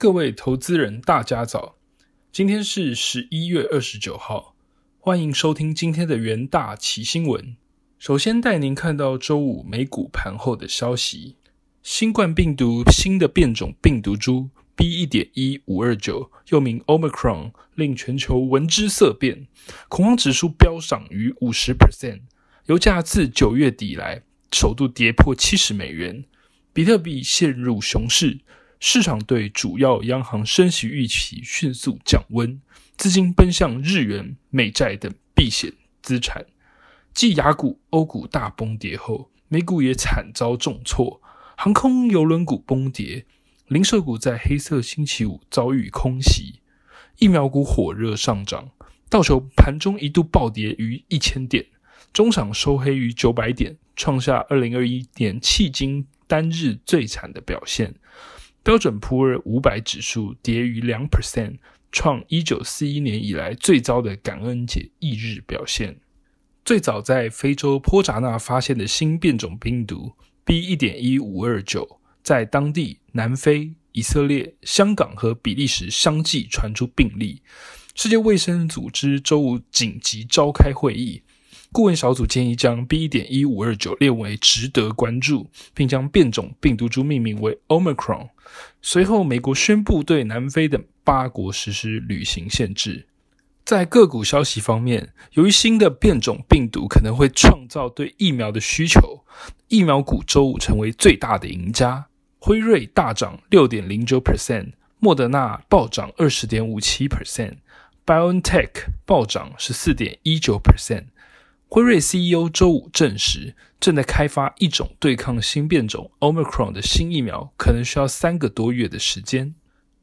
各位投资人，大家早！今天是十一月二十九号，欢迎收听今天的元大奇新闻。首先带您看到周五美股盘后的消息：新冠病毒新的变种病毒株 B. 一点一五二九，又名 Omicron，令全球闻之色变，恐慌指数飙涨逾五十 percent，油价自九月底来首度跌破七十美元，比特币陷入熊市。市场对主要央行升息预期迅速降温，资金奔向日元、美债等避险资产。继雅股、欧股大崩跌后，美股也惨遭重挫，航空、邮轮股崩跌，零售股在黑色星期五遭遇空袭，疫苗股火热上涨。道琼盘中一度暴跌逾一千点，中场收黑于九百点，创下二零二一年迄今单日最惨的表现。标准普尔五百指数跌逾两 percent，创一九四一年以来最糟的感恩节翌日表现。最早在非洲坡扎纳发现的新变种病毒 B. 一点一五二九，在当地南非、以色列、香港和比利时相继传出病例。世界卫生组织周五紧急召开会议。顾问小组建议将 B. 一点一五二九列为值得关注，并将变种病毒株命名为 Omicron。随后，美国宣布对南非等八国实施旅行限制。在个股消息方面，由于新的变种病毒可能会创造对疫苗的需求，疫苗股周五成为最大的赢家。辉瑞大涨六点零九 percent，莫德纳暴涨二十点五七 percent，BioNTech 暴涨十四点一九 percent。辉瑞 CEO 周五证实，正在开发一种对抗新变种 Omicron 的新疫苗，可能需要三个多月的时间。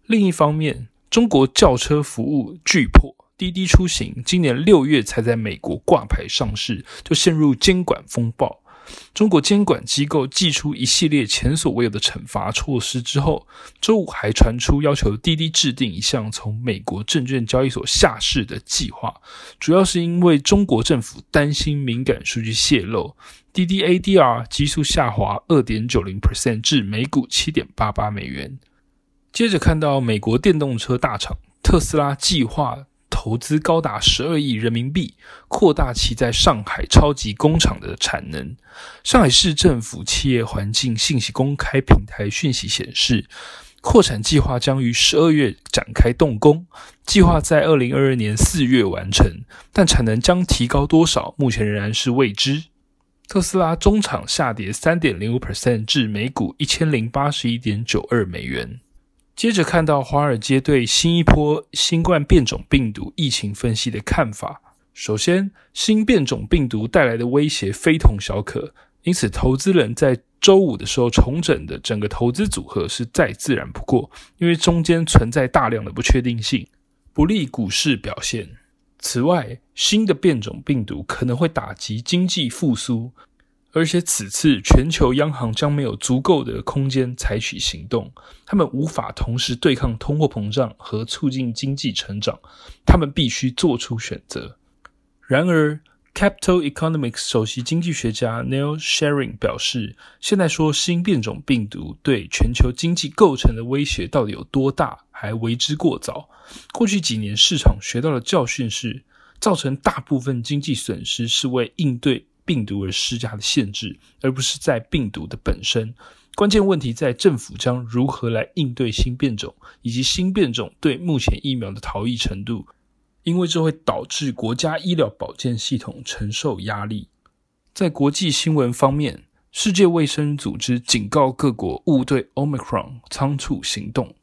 另一方面，中国轿车服务巨破滴滴出行，今年六月才在美国挂牌上市，就陷入监管风暴。中国监管机构祭出一系列前所未有的惩罚措施之后，周五还传出要求滴滴制定一项从美国证券交易所下市的计划，主要是因为中国政府担心敏感数据泄露。滴滴 ADR 急速下滑二点九零 percent 至每股七点八八美元。接着看到美国电动车大厂特斯拉计划。投资高达十二亿人民币，扩大其在上海超级工厂的产能。上海市政府企业环境信息公开平台讯息显示，扩产计划将于十二月展开动工，计划在二零二二年四月完成，但产能将提高多少，目前仍然是未知。特斯拉中场下跌三点零五 percent 至每股一千零八十一点九二美元。接着看到华尔街对新一波新冠变种病毒疫情分析的看法。首先，新变种病毒带来的威胁非同小可，因此投资人在周五的时候重整的整个投资组合是再自然不过，因为中间存在大量的不确定性，不利股市表现。此外，新的变种病毒可能会打击经济复苏。而且此次全球央行将没有足够的空间采取行动，他们无法同时对抗通货膨胀和促进经济成长，他们必须做出选择。然而，Capital Economics 首席经济学家 Neil Sharing 表示，现在说新变种病毒对全球经济构成的威胁到底有多大，还为之过早。过去几年市场学到的教训是，造成大部分经济损失是为应对。病毒而施加的限制，而不是在病毒的本身。关键问题在政府将如何来应对新变种，以及新变种对目前疫苗的逃逸程度，因为这会导致国家医疗保健系统承受压力。在国际新闻方面，世界卫生组织警告各国勿对 Omicron 仓促行动。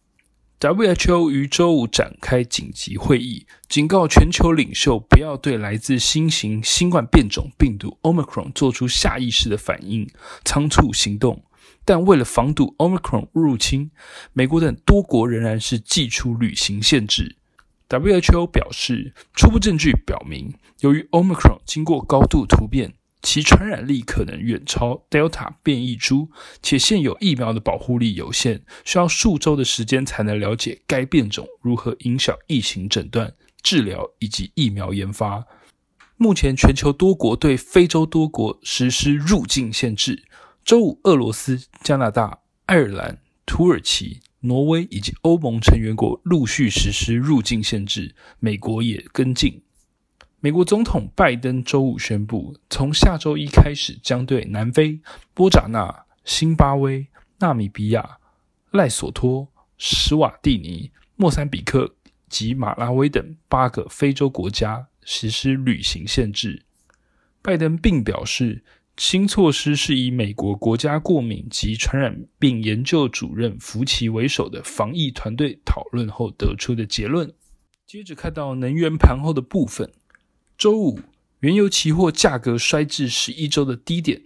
WHO 于周五展开紧急会议，警告全球领袖不要对来自新型新冠变种病毒 Omicron 做出下意识的反应、仓促行动。但为了防堵 Omicron 入侵，美国等多国仍然是祭出旅行限制。WHO 表示，初步证据表明，由于 Omicron 经过高度突变。其传染力可能远超 Delta 变异株，且现有疫苗的保护力有限，需要数周的时间才能了解该变种如何影响疫情诊断、治疗以及疫苗研发。目前，全球多国对非洲多国实施入境限制。周五，俄罗斯、加拿大、爱尔兰、土耳其、挪威以及欧盟成员国陆续实施入境限制，美国也跟进。美国总统拜登周五宣布，从下周一开始，将对南非、波扎纳、新巴威、纳米比亚、赖索托、史瓦蒂尼、莫桑比克及马拉维等八个非洲国家实施旅行限制。拜登并表示。新措施是以美国国家过敏及传染病研究主任福奇为首的防疫团队讨论后得出的结论。接着看到能源盘后的部分，周五原油期货价格衰至十一周的低点，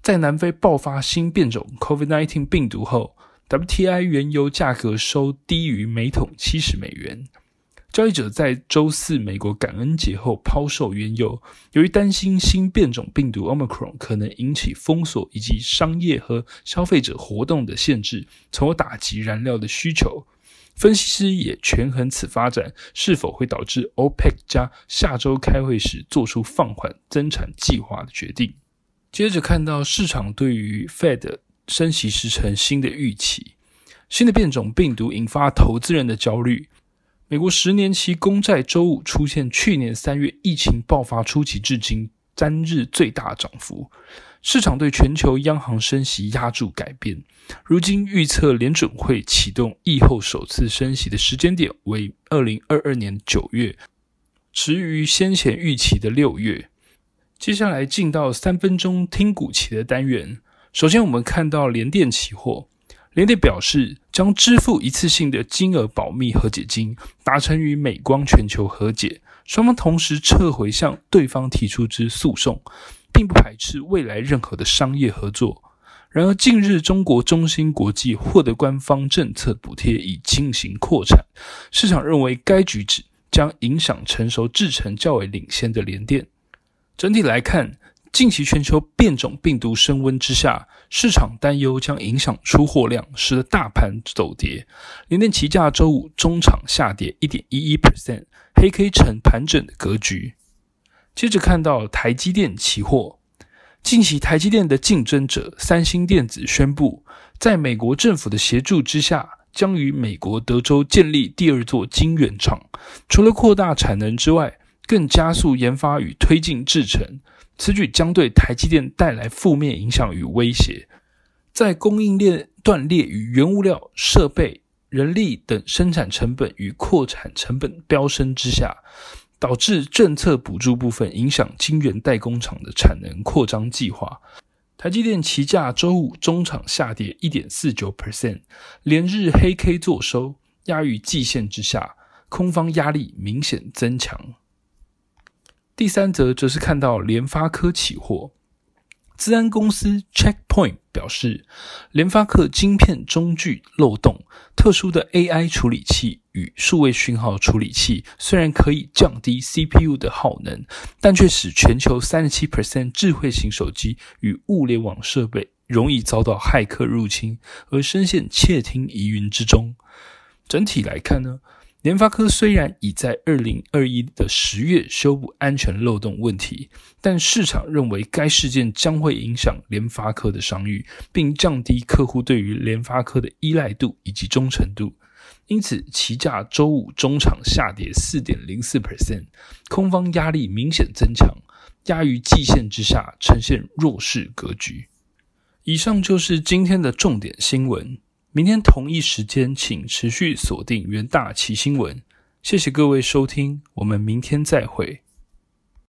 在南非爆发新变种 COVID-19 病毒后，WTI 原油价格收低于每桶七十美元。交易者在周四美国感恩节后抛售原油，由于担心新变种病毒 Omicron 可能引起封锁以及商业和消费者活动的限制，从而打击燃料的需求。分析师也权衡此发展是否会导致 OPEC 加下周开会时做出放缓增产计划的决定。接着看到市场对于 Fed 升息时程新的预期，新的变种病毒引发投资人的焦虑。美国十年期公债周五出现去年三月疫情爆发初期至今单日最大涨幅，市场对全球央行升息压住改变。如今预测联准会启动疫后首次升息的时间点为二零二二年九月，迟于先前预期的六月。接下来进到三分钟听股期的单元，首先我们看到联电期货。联电表示，将支付一次性的金额保密和解金，达成与美光全球和解。双方同时撤回向对方提出之诉讼，并不排斥未来任何的商业合作。然而，近日中国中芯国际获得官方政策补贴，以进行扩产，市场认为该举止将影响成熟制程较为领先的联电。整体来看。近期全球变种病毒升温之下，市场担忧将影响出货量，使得大盘走跌。联电期价周五中场下跌一点一一 percent，黑 K 呈盘整的格局。接着看到台积电期货，近期台积电的竞争者三星电子宣布，在美国政府的协助之下，将于美国德州建立第二座晶圆厂，除了扩大产能之外，更加速研发与推进制程。此举将对台积电带来负面影响与威胁，在供应链断裂与原物料、设备、人力等生产成本与扩产成本飙升之下，导致政策补助部分影响晶圆代工厂的产能扩张计划。台积电期价周五中场下跌一点四九 percent，连日黑 K 坐收，压于季线之下，空方压力明显增强。第三则则是看到联发科起货，资安公司 Checkpoint 表示，联发科晶片中具漏洞，特殊的 AI 处理器与数位讯号处理器虽然可以降低 CPU 的耗能，但却使全球三十七 percent 智慧型手机与物联网设备容易遭到骇客入侵，而深陷窃听疑云之中。整体来看呢？联发科虽然已在二零二一的十月修补安全漏洞问题，但市场认为该事件将会影响联发科的商誉，并降低客户对于联发科的依赖度以及忠诚度。因此，期价周五中场下跌四点零四 percent，空方压力明显增强，压于季线之下，呈现弱势格局。以上就是今天的重点新闻。明天同一时间，请持续锁定元大奇新闻。谢谢各位收听，我们明天再会。